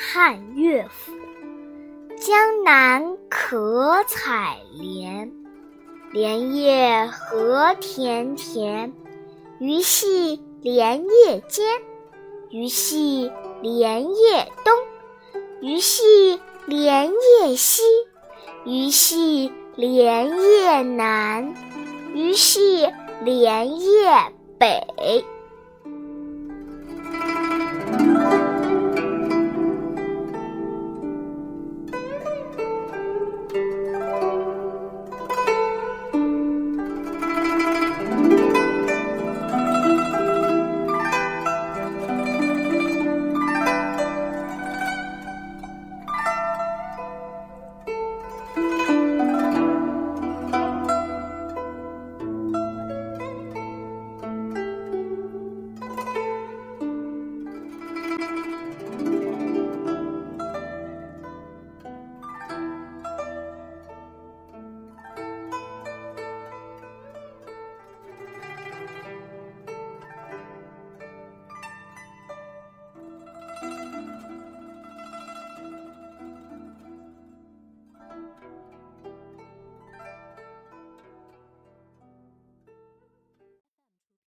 汉乐府江南可采莲莲叶何田田鱼戏莲叶间鱼戏莲叶东鱼戏莲叶西鱼戏莲叶南鱼戏莲叶北。